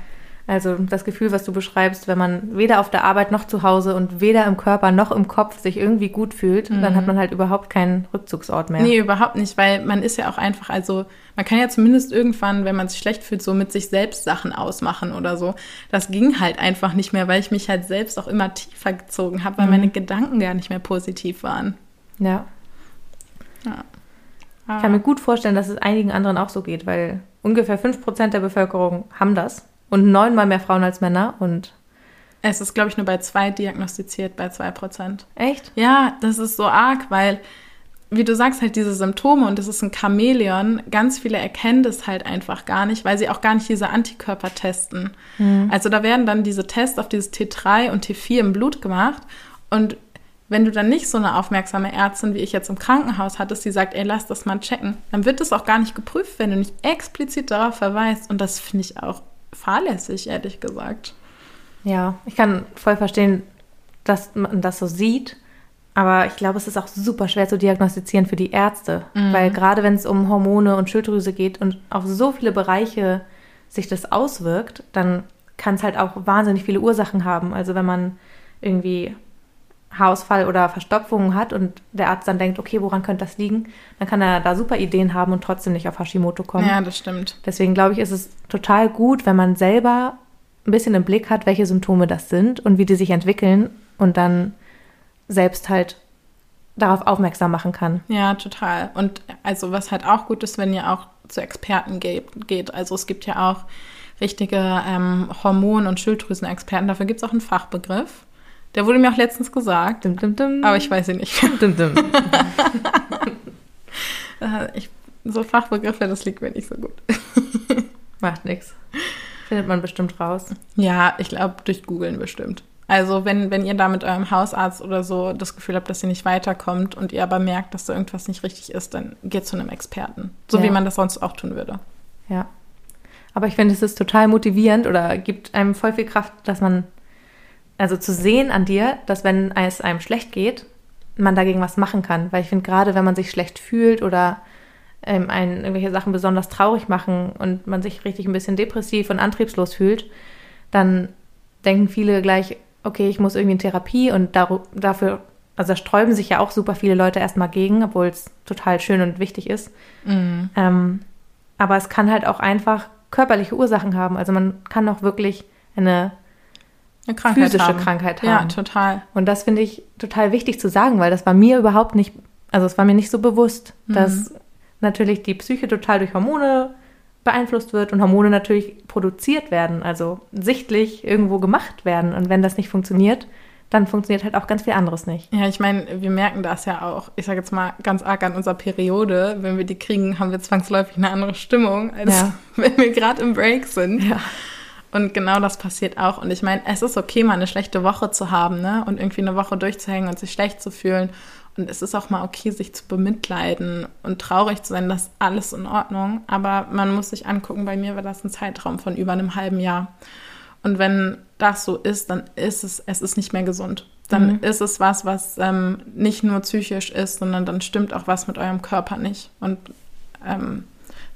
S1: Also das Gefühl, was du beschreibst, wenn man weder auf der Arbeit noch zu Hause und weder im Körper noch im Kopf sich irgendwie gut fühlt, mhm. dann hat man halt überhaupt keinen Rückzugsort mehr.
S2: Nee, überhaupt nicht, weil man ist ja auch einfach, also man kann ja zumindest irgendwann, wenn man sich schlecht fühlt, so mit sich selbst Sachen ausmachen oder so. Das ging halt einfach nicht mehr, weil ich mich halt selbst auch immer tiefer gezogen habe, weil mhm. meine Gedanken gar nicht mehr positiv waren.
S1: Ja. ja. Ich kann mir gut vorstellen, dass es einigen anderen auch so geht, weil ungefähr 5% der Bevölkerung haben das und neunmal mehr Frauen als Männer und
S2: es ist, glaube ich, nur bei zwei diagnostiziert, bei zwei Prozent.
S1: Echt?
S2: Ja, das ist so arg, weil, wie du sagst, halt diese Symptome und das ist ein Chamäleon, ganz viele erkennen das halt einfach gar nicht, weil sie auch gar nicht diese Antikörper testen. Mhm. Also da werden dann diese Tests auf dieses T3 und T4 im Blut gemacht und wenn du dann nicht so eine aufmerksame Ärztin wie ich jetzt im Krankenhaus hattest, die sagt, ey, lass das mal checken, dann wird das auch gar nicht geprüft, wenn du nicht explizit darauf verweist. Und das finde ich auch fahrlässig, ehrlich gesagt.
S1: Ja, ich kann voll verstehen, dass man das so sieht. Aber ich glaube, es ist auch super schwer zu diagnostizieren für die Ärzte. Mhm. Weil gerade wenn es um Hormone und Schilddrüse geht und auf so viele Bereiche sich das auswirkt, dann kann es halt auch wahnsinnig viele Ursachen haben. Also wenn man irgendwie Haarausfall oder Verstopfungen hat und der Arzt dann denkt, okay, woran könnte das liegen, dann kann er da super Ideen haben und trotzdem nicht auf Hashimoto kommen.
S2: Ja, das stimmt.
S1: Deswegen glaube ich, ist es total gut, wenn man selber ein bisschen im Blick hat, welche Symptome das sind und wie die sich entwickeln und dann selbst halt darauf aufmerksam machen kann.
S2: Ja, total. Und also was halt auch gut ist, wenn ihr auch zu Experten geht. Also es gibt ja auch richtige ähm, Hormon- und Schilddrüsenexperten. Dafür gibt es auch einen Fachbegriff. Der wurde mir auch letztens gesagt. Dum, dum, dum. Aber ich weiß ihn nicht. (laughs) (laughs) Äh, ich, so Fachbegriffe, das liegt mir nicht so gut. (laughs)
S1: Macht nichts. Findet man bestimmt raus.
S2: Ja, ich glaube, durch Googeln bestimmt. Also wenn, wenn ihr da mit eurem Hausarzt oder so das Gefühl habt, dass ihr nicht weiterkommt und ihr aber merkt, dass da irgendwas nicht richtig ist, dann geht zu einem Experten. So ja. wie man das sonst auch tun würde.
S1: Ja. Aber ich finde, es ist total motivierend oder gibt einem voll viel Kraft, dass man also zu sehen an dir, dass wenn es einem schlecht geht, man dagegen was machen kann. Weil ich finde, gerade wenn man sich schlecht fühlt oder ähm, einen irgendwelche Sachen besonders traurig machen und man sich richtig ein bisschen depressiv und antriebslos fühlt, dann denken viele gleich, okay, ich muss irgendwie in Therapie und dafür, also da sträuben sich ja auch super viele Leute erstmal gegen, obwohl es total schön und wichtig ist. Mhm. Ähm, aber es kann halt auch einfach körperliche Ursachen haben. Also man kann auch wirklich eine
S2: eine Krankheit
S1: physische
S2: haben.
S1: Krankheit haben.
S2: Ja, total.
S1: Und das finde ich total wichtig zu sagen, weil das war mir überhaupt nicht, also es war mir nicht so bewusst, mhm. dass natürlich die Psyche total durch Hormone beeinflusst wird und Hormone natürlich produziert werden, also sichtlich irgendwo gemacht werden. Und wenn das nicht funktioniert, dann funktioniert halt auch ganz viel anderes nicht.
S2: Ja, ich meine, wir merken das ja auch, ich sage jetzt mal ganz arg an unserer Periode. Wenn wir die kriegen, haben wir zwangsläufig eine andere Stimmung, als ja. (laughs) wenn wir gerade im Break sind.
S1: Ja.
S2: Und genau das passiert auch. Und ich meine, es ist okay, mal eine schlechte Woche zu haben, ne? Und irgendwie eine Woche durchzuhängen und sich schlecht zu fühlen. Und es ist auch mal okay, sich zu bemitleiden und traurig zu sein. Das ist alles in Ordnung. Aber man muss sich angucken, bei mir war das ein Zeitraum von über einem halben Jahr. Und wenn das so ist, dann ist es, es ist nicht mehr gesund. Dann mhm. ist es was, was ähm, nicht nur psychisch ist, sondern dann stimmt auch was mit eurem Körper nicht. Und ähm,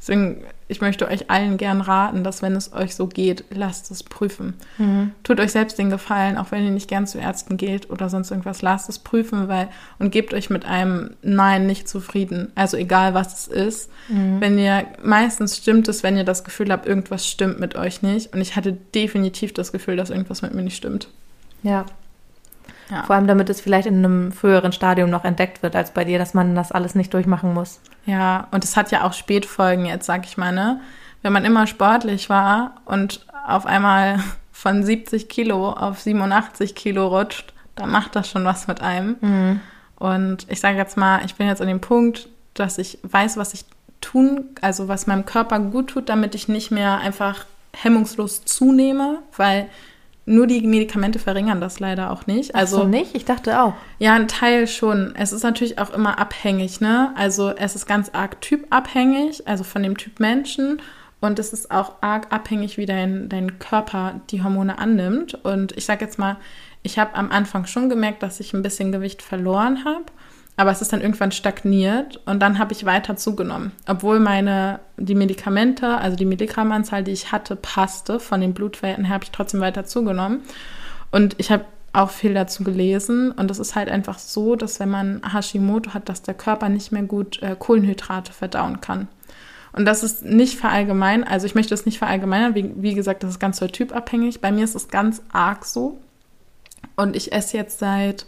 S2: Deswegen, ich möchte euch allen gern raten, dass wenn es euch so geht, lasst es prüfen. Mhm. Tut euch selbst den Gefallen, auch wenn ihr nicht gern zu Ärzten geht oder sonst irgendwas, lasst es prüfen, weil und gebt euch mit einem Nein nicht zufrieden. Also egal was es ist. Mhm. Wenn ihr, meistens stimmt es, wenn ihr das Gefühl habt, irgendwas stimmt mit euch nicht. Und ich hatte definitiv das Gefühl, dass irgendwas mit mir nicht stimmt.
S1: Ja, ja. Vor allem, damit es vielleicht in einem früheren Stadium noch entdeckt wird als bei dir, dass man das alles nicht durchmachen muss.
S2: Ja, und es hat ja auch Spätfolgen jetzt, sag ich mal, ne? Wenn man immer sportlich war und auf einmal (laughs) von 70 Kilo auf 87 Kilo rutscht, dann macht das schon was mit einem. Mhm. Und ich sage jetzt mal, ich bin jetzt an dem Punkt, dass ich weiß, was ich tun, also was meinem Körper gut tut, damit ich nicht mehr einfach hemmungslos zunehme, weil nur die Medikamente verringern das leider auch nicht.
S1: Also Ach so nicht? Ich dachte auch.
S2: Ja, ein Teil schon. Es ist natürlich auch immer abhängig, ne? Also es ist ganz arg typabhängig, also von dem Typ Menschen. Und es ist auch arg abhängig, wie dein, dein Körper die Hormone annimmt. Und ich sage jetzt mal, ich habe am Anfang schon gemerkt, dass ich ein bisschen Gewicht verloren habe aber es ist dann irgendwann stagniert und dann habe ich weiter zugenommen. Obwohl meine, die Medikamente, also die Milligrammanzahl, die ich hatte, passte von den Blutwerten her, habe ich trotzdem weiter zugenommen. Und ich habe auch viel dazu gelesen und es ist halt einfach so, dass wenn man Hashimoto hat, dass der Körper nicht mehr gut äh, Kohlenhydrate verdauen kann. Und das ist nicht verallgemein, also ich möchte es nicht verallgemeinern, wie, wie gesagt, das ist ganz so typabhängig. Bei mir ist es ganz arg so. Und ich esse jetzt seit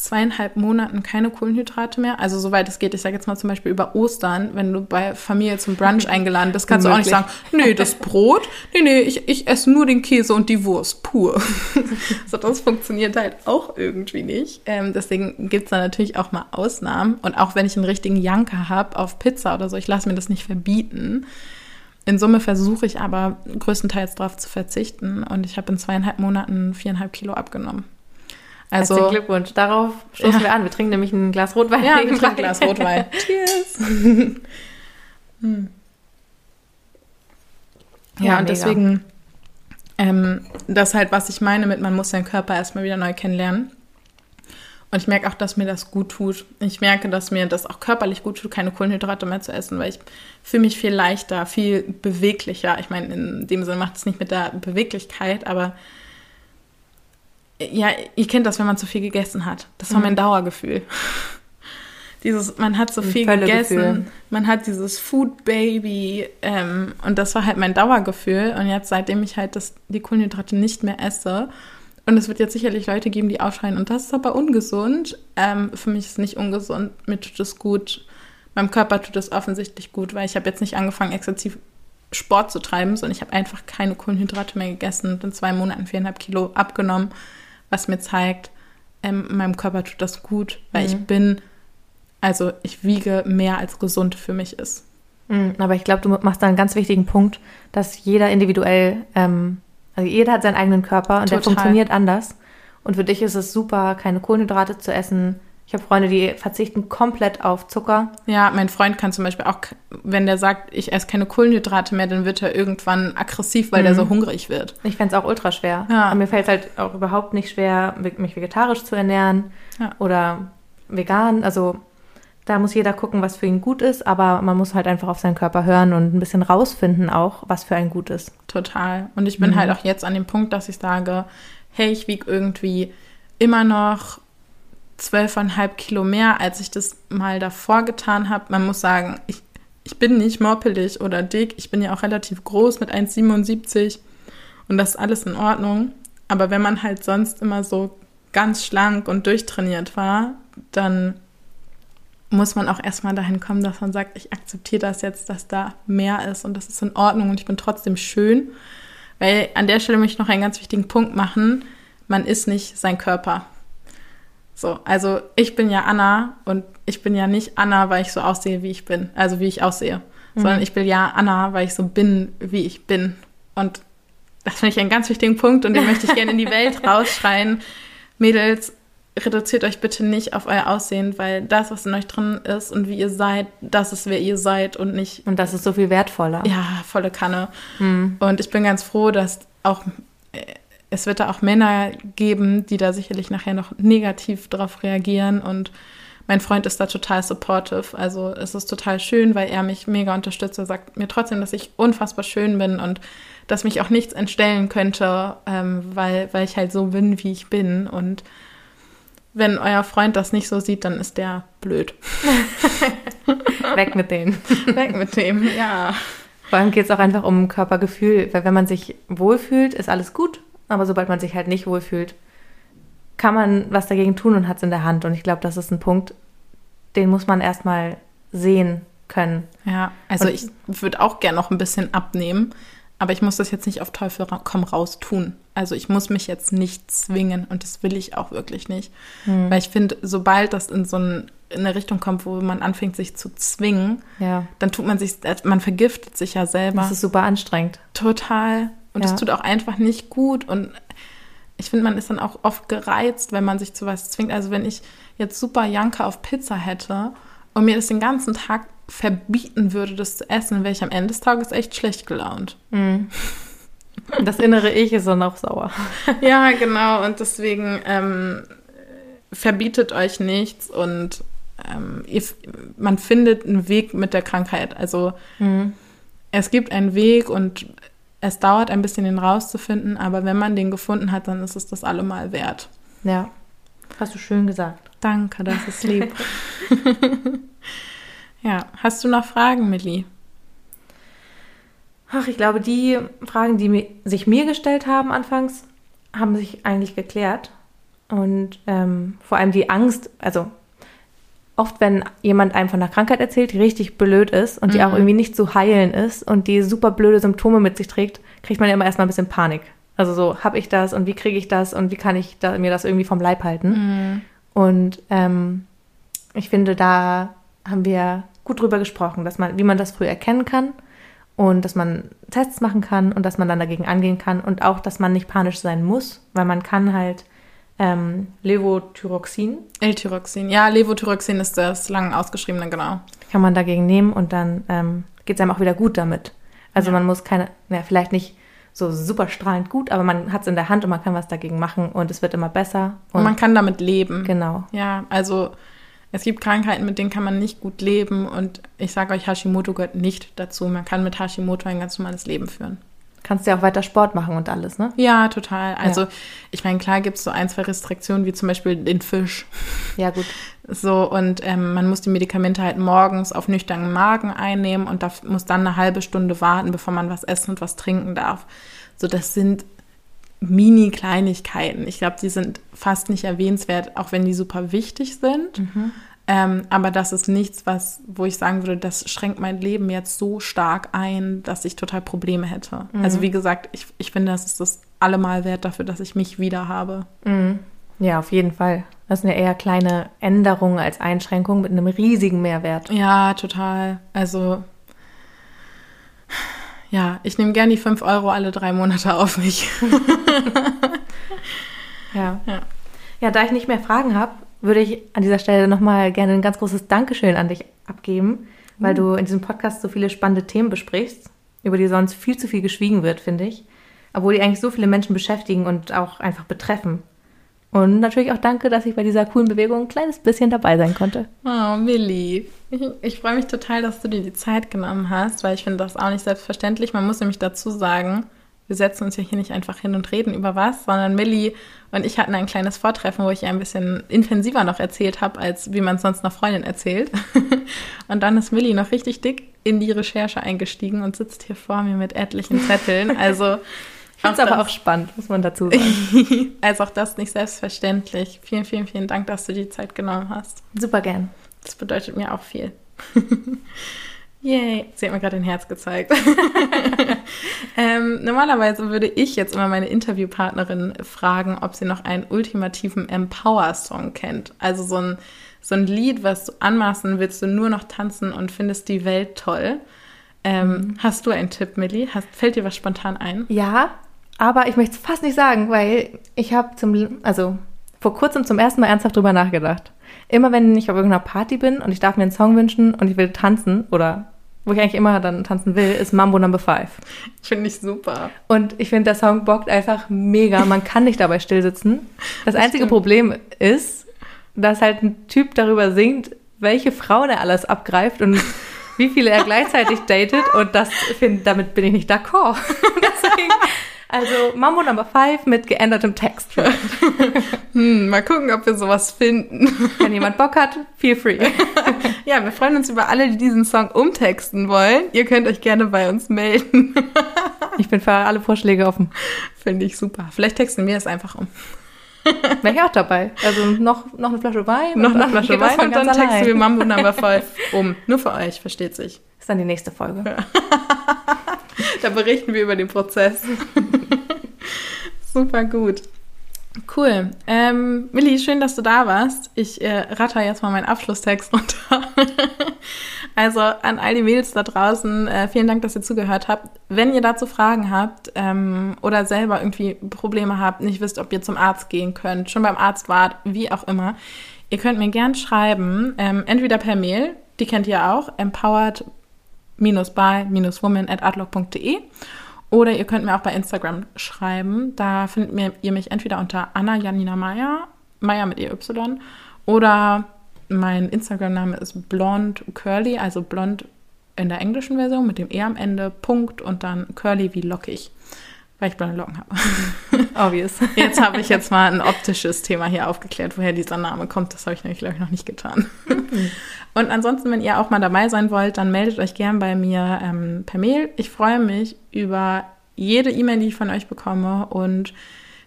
S2: zweieinhalb Monaten keine Kohlenhydrate mehr. Also soweit es geht, ich sage jetzt mal zum Beispiel über Ostern, wenn du bei Familie zum Brunch eingeladen bist, kannst du auch nicht sagen, nee, das Brot, nee, nee, ich, ich esse nur den Käse und die Wurst pur. (laughs) so, das funktioniert halt auch irgendwie nicht. Ähm, deswegen gibt es da natürlich auch mal Ausnahmen. Und auch wenn ich einen richtigen Janker habe auf Pizza oder so, ich lasse mir das nicht verbieten. In Summe versuche ich aber größtenteils darauf zu verzichten und ich habe in zweieinhalb Monaten viereinhalb Kilo abgenommen.
S1: Also Herzlichen Glückwunsch. Darauf stoßen ja. wir an. Wir trinken nämlich ein Glas Rotwein.
S2: Ja, wir trinken ein Glas Rotwein. (laughs) Cheers. (laughs) hm. Ja, ja, und mega. deswegen, ähm, das halt, was ich meine mit, man muss seinen Körper erstmal wieder neu kennenlernen. Und ich merke auch, dass mir das gut tut. Ich merke, dass mir das auch körperlich gut tut, keine Kohlenhydrate mehr zu essen, weil ich fühle mich viel leichter, viel beweglicher. Ich meine, in dem Sinne macht es nicht mit der Beweglichkeit, aber ja, ihr kennt das, wenn man zu viel gegessen hat. Das war mhm. mein Dauergefühl. (laughs) dieses, man hat so viel gegessen, Gefühl. man hat dieses Food Baby ähm, und das war halt mein Dauergefühl. Und jetzt, seitdem ich halt das, die Kohlenhydrate nicht mehr esse, und es wird jetzt sicherlich Leute geben, die aufschreien, und das ist aber ungesund. Ähm, für mich ist es nicht ungesund, mir tut es gut. Meinem Körper tut es offensichtlich gut, weil ich habe jetzt nicht angefangen, exzessiv Sport zu treiben, sondern ich habe einfach keine Kohlenhydrate mehr gegessen und in zwei Monaten viereinhalb Kilo abgenommen was mir zeigt, ähm, meinem Körper tut das gut, weil mhm. ich bin, also ich wiege mehr als gesund für mich ist.
S1: Mhm, aber ich glaube, du machst da einen ganz wichtigen Punkt, dass jeder individuell, ähm, also jeder hat seinen eigenen Körper und Total. der funktioniert anders. Und für dich ist es super, keine Kohlenhydrate zu essen, ich habe Freunde, die verzichten komplett auf Zucker.
S2: Ja, mein Freund kann zum Beispiel auch, wenn der sagt, ich esse keine Kohlenhydrate mehr, dann wird er irgendwann aggressiv, weil mhm. der so hungrig wird.
S1: Ich fände es auch ultra schwer. Ja. Aber mir fällt es halt auch überhaupt nicht schwer, mich vegetarisch zu ernähren ja. oder vegan. Also da muss jeder gucken, was für ihn gut ist, aber man muss halt einfach auf seinen Körper hören und ein bisschen rausfinden auch, was für einen gut ist.
S2: Total. Und ich bin mhm. halt auch jetzt an dem Punkt, dass ich sage, hey, ich wiege irgendwie immer noch zwölfeinhalb Kilo mehr, als ich das mal davor getan habe. Man muss sagen, ich, ich bin nicht moppelig oder dick. Ich bin ja auch relativ groß mit 1,77 und das ist alles in Ordnung. Aber wenn man halt sonst immer so ganz schlank und durchtrainiert war, dann muss man auch erstmal dahin kommen, dass man sagt, ich akzeptiere das jetzt, dass da mehr ist und das ist in Ordnung und ich bin trotzdem schön. Weil an der Stelle möchte ich noch einen ganz wichtigen Punkt machen. Man ist nicht sein Körper. So, also ich bin ja Anna und ich bin ja nicht Anna, weil ich so aussehe, wie ich bin, also wie ich aussehe, mhm. sondern ich bin ja Anna, weil ich so bin, wie ich bin. Und das finde ich einen ganz wichtigen Punkt und den möchte ich gerne in die (laughs) Welt rausschreien. Mädels, reduziert euch bitte nicht auf euer Aussehen, weil das, was in euch drin ist und wie ihr seid, das ist, wer ihr seid und nicht.
S1: Und das ist so viel wertvoller.
S2: Ja, volle Kanne. Mhm. Und ich bin ganz froh, dass auch äh, es wird da auch Männer geben, die da sicherlich nachher noch negativ drauf reagieren und mein Freund ist da total supportive. Also es ist total schön, weil er mich mega unterstützt. Er sagt mir trotzdem, dass ich unfassbar schön bin und dass mich auch nichts entstellen könnte, ähm, weil, weil ich halt so bin, wie ich bin. Und wenn euer Freund das nicht so sieht, dann ist der blöd. (laughs)
S1: Weg mit denen.
S2: Weg mit dem, ja.
S1: Vor allem geht es auch einfach um Körpergefühl, weil wenn man sich wohlfühlt, ist alles gut, aber sobald man sich halt nicht wohlfühlt, kann man was dagegen tun und hat es in der Hand. Und ich glaube, das ist ein Punkt, den muss man erstmal sehen können.
S2: Ja, also und ich würde auch gern noch ein bisschen abnehmen, aber ich muss das jetzt nicht auf Teufel komm raus tun. Also ich muss mich jetzt nicht zwingen und das will ich auch wirklich nicht. Hm. Weil ich finde, sobald das in so ein, in eine Richtung kommt, wo man anfängt, sich zu zwingen,
S1: ja.
S2: dann tut man sich, man vergiftet sich ja selber.
S1: Das ist super anstrengend.
S2: Total. Und es ja. tut auch einfach nicht gut. Und ich finde, man ist dann auch oft gereizt, wenn man sich zu was zwingt. Also wenn ich jetzt super Janka auf Pizza hätte und mir das den ganzen Tag verbieten würde, das zu essen, wäre ich am Ende des Tages echt schlecht gelaunt.
S1: Mhm. Das innere Ich ist dann auch sauer. (laughs)
S2: ja, genau. Und deswegen ähm, verbietet euch nichts und ähm, ihr, man findet einen Weg mit der Krankheit. Also mhm. es gibt einen Weg und es dauert ein bisschen, den rauszufinden, aber wenn man den gefunden hat, dann ist es das allemal wert.
S1: Ja, hast du schön gesagt.
S2: Danke, das ist lieb. (laughs) (laughs) Ja, hast du noch Fragen, Millie?
S1: Ach, ich glaube, die Fragen, die sich mir gestellt haben anfangs, haben sich eigentlich geklärt. Und ähm, vor allem die Angst, also oft, wenn jemand einem von einer Krankheit erzählt, die richtig blöd ist und die mhm. auch irgendwie nicht zu heilen ist und die super blöde Symptome mit sich trägt, kriegt man ja immer erstmal ein bisschen Panik. Also so, habe ich das und wie kriege ich das und wie kann ich da, mir das irgendwie vom Leib halten? Mhm. Und ähm, ich finde, da haben wir gut drüber gesprochen, dass man, wie man das früh erkennen kann und dass man Tests machen kann und dass man dann dagegen angehen kann und auch, dass man nicht panisch sein muss, weil man kann halt ähm, Levothyroxin.
S2: L-Tyroxin, ja, Levothyroxin ist das lang ausgeschriebene, genau.
S1: Kann man dagegen nehmen und dann ähm, geht es einem auch wieder gut damit. Also ja. man muss keine, ja, vielleicht nicht so super strahlend gut, aber man hat es in der Hand und man kann was dagegen machen und es wird immer besser.
S2: Und, und man kann damit leben.
S1: Genau.
S2: Ja, also es gibt Krankheiten, mit denen kann man nicht gut leben und ich sage euch, Hashimoto gehört nicht dazu. Man kann mit Hashimoto ein ganz normales Leben führen.
S1: Kannst ja auch weiter Sport machen und alles, ne?
S2: Ja, total. Also, ja. ich meine, klar gibt es so ein, zwei Restriktionen, wie zum Beispiel den Fisch.
S1: Ja, gut.
S2: So, und ähm, man muss die Medikamente halt morgens auf nüchternen Magen einnehmen und da muss dann eine halbe Stunde warten, bevor man was essen und was trinken darf. So, das sind Mini-Kleinigkeiten. Ich glaube, die sind fast nicht erwähnenswert, auch wenn die super wichtig sind. Mhm. Ähm, aber das ist nichts, was, wo ich sagen würde, das schränkt mein Leben jetzt so stark ein, dass ich total Probleme hätte. Mhm. Also wie gesagt, ich, ich finde, das ist das allemal wert dafür, dass ich mich wieder habe.
S1: Mhm. Ja, auf jeden Fall. Das sind ja eher kleine Änderungen als Einschränkungen mit einem riesigen Mehrwert.
S2: Ja, total. Also ja, ich nehme gerne die 5 Euro alle drei Monate auf mich. (laughs)
S1: ja. ja. Ja, da ich nicht mehr Fragen habe, würde ich an dieser Stelle nochmal gerne ein ganz großes Dankeschön an dich abgeben, weil mhm. du in diesem Podcast so viele spannende Themen besprichst, über die sonst viel zu viel geschwiegen wird, finde ich. Obwohl die eigentlich so viele Menschen beschäftigen und auch einfach betreffen. Und natürlich auch danke, dass ich bei dieser coolen Bewegung ein kleines bisschen dabei sein konnte.
S2: Oh, Millie. Ich, ich freue mich total, dass du dir die Zeit genommen hast, weil ich finde das auch nicht selbstverständlich. Man muss nämlich dazu sagen, wir setzen uns ja hier nicht einfach hin und reden über was, sondern Millie und ich hatten ein kleines Vortreffen, wo ich ihr ein bisschen intensiver noch erzählt habe, als wie man es sonst einer Freundin erzählt. (laughs) und dann ist Millie noch richtig dick in die Recherche eingestiegen und sitzt hier vor mir mit etlichen Zetteln. (laughs) Also
S1: ich finde es aber auch spannend, muss man dazu sagen. (laughs)
S2: also auch das nicht selbstverständlich. Vielen, vielen, vielen Dank, dass du die Zeit genommen hast.
S1: Super gern.
S2: Das bedeutet mir auch viel. Yay. Sie hat mir gerade ein Herz gezeigt. (laughs) ähm, normalerweise würde ich jetzt immer meine Interviewpartnerin fragen, ob sie noch einen ultimativen Empower-Song kennt. Also so ein, so ein Lied, was du anmaßen willst, du nur noch tanzen und findest die Welt toll. Ähm, mhm. Hast du einen Tipp, Millie? Hast, fällt dir was spontan ein?
S1: Ja, aber ich möchte es fast nicht sagen, weil ich habe zum, also vor kurzem zum ersten Mal ernsthaft drüber nachgedacht. Immer wenn ich auf irgendeiner Party bin und ich darf mir einen Song wünschen und ich will tanzen oder wo ich eigentlich immer dann tanzen will, ist Mambo Number Five.
S2: Finde ich super.
S1: Und ich finde, der Song bockt einfach mega. Man kann nicht dabei still sitzen. Das, das einzige stimmt. Problem ist, dass halt ein Typ darüber singt, welche Frauen er alles abgreift und wie viele er gleichzeitig datet. Und das find, damit bin ich nicht d'accord. (laughs) Deswegen, also Mambo Number 5 mit geändertem Text. (laughs)
S2: Hm, mal gucken, ob wir sowas finden.
S1: Wenn jemand Bock hat, feel free. (laughs)
S2: Ja, wir freuen uns über alle, die diesen Song umtexten wollen. Ihr könnt euch gerne bei uns melden.
S1: Ich bin für alle Vorschläge offen.
S2: Finde ich super. Vielleicht texten wir es einfach um.
S1: Wäre ich auch dabei. Also noch, noch eine Flasche Wein.
S2: Noch eine Flasche Wein und dann
S1: ganz
S2: texten
S1: allein.
S2: wir Mambo Number 5 um. Nur für euch, versteht sich.
S1: ist dann die nächste Folge. (laughs)
S2: Da berichten wir über den Prozess. (laughs) Super gut. Cool. Ähm, Milli, schön, dass du da warst. Ich äh, ratter jetzt mal meinen Abschlusstext runter. (laughs) also an all die Mädels da draußen, äh, vielen Dank, dass ihr zugehört habt. Wenn ihr dazu Fragen habt ähm, oder selber irgendwie Probleme habt, nicht wisst, ob ihr zum Arzt gehen könnt, schon beim Arzt wart, wie auch immer, ihr könnt mir gern schreiben, ähm, entweder per Mail, die kennt ihr auch, empowered by-woman at outlook.de oder ihr könnt mir auch bei Instagram schreiben. Da findet ihr mich entweder unter Anna Janina Meyer, Meyer mit EY, oder mein Instagram-Name ist blond curly, also blond in der englischen Version mit dem E am Ende, Punkt und dann curly wie lockig, weil ich blonde Locken habe. (laughs)
S1: Obvious.
S2: Jetzt habe ich jetzt mal ein optisches Thema hier aufgeklärt, woher dieser Name kommt. Das habe ich nämlich, glaube ich, noch nicht getan. Und ansonsten, wenn ihr auch mal dabei sein wollt, dann meldet euch gern bei mir ähm, per Mail. Ich freue mich über jede E-Mail, die ich von euch bekomme. Und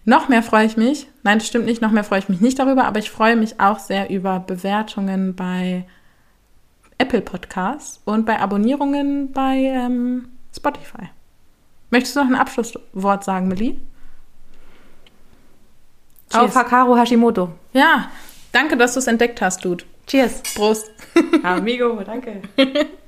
S2: noch mehr freue ich mich, nein, das stimmt nicht, noch mehr freue ich mich nicht darüber, aber ich freue mich auch sehr über Bewertungen bei Apple Podcasts und bei Abonnierungen bei ähm, Spotify. Möchtest du noch ein Abschlusswort sagen, Millie?
S1: Auf Hakaru Hashimoto.
S2: Ja, danke, dass du es entdeckt hast, Dude.
S1: Cheers.
S2: Prost.
S1: Amigo, danke. (laughs)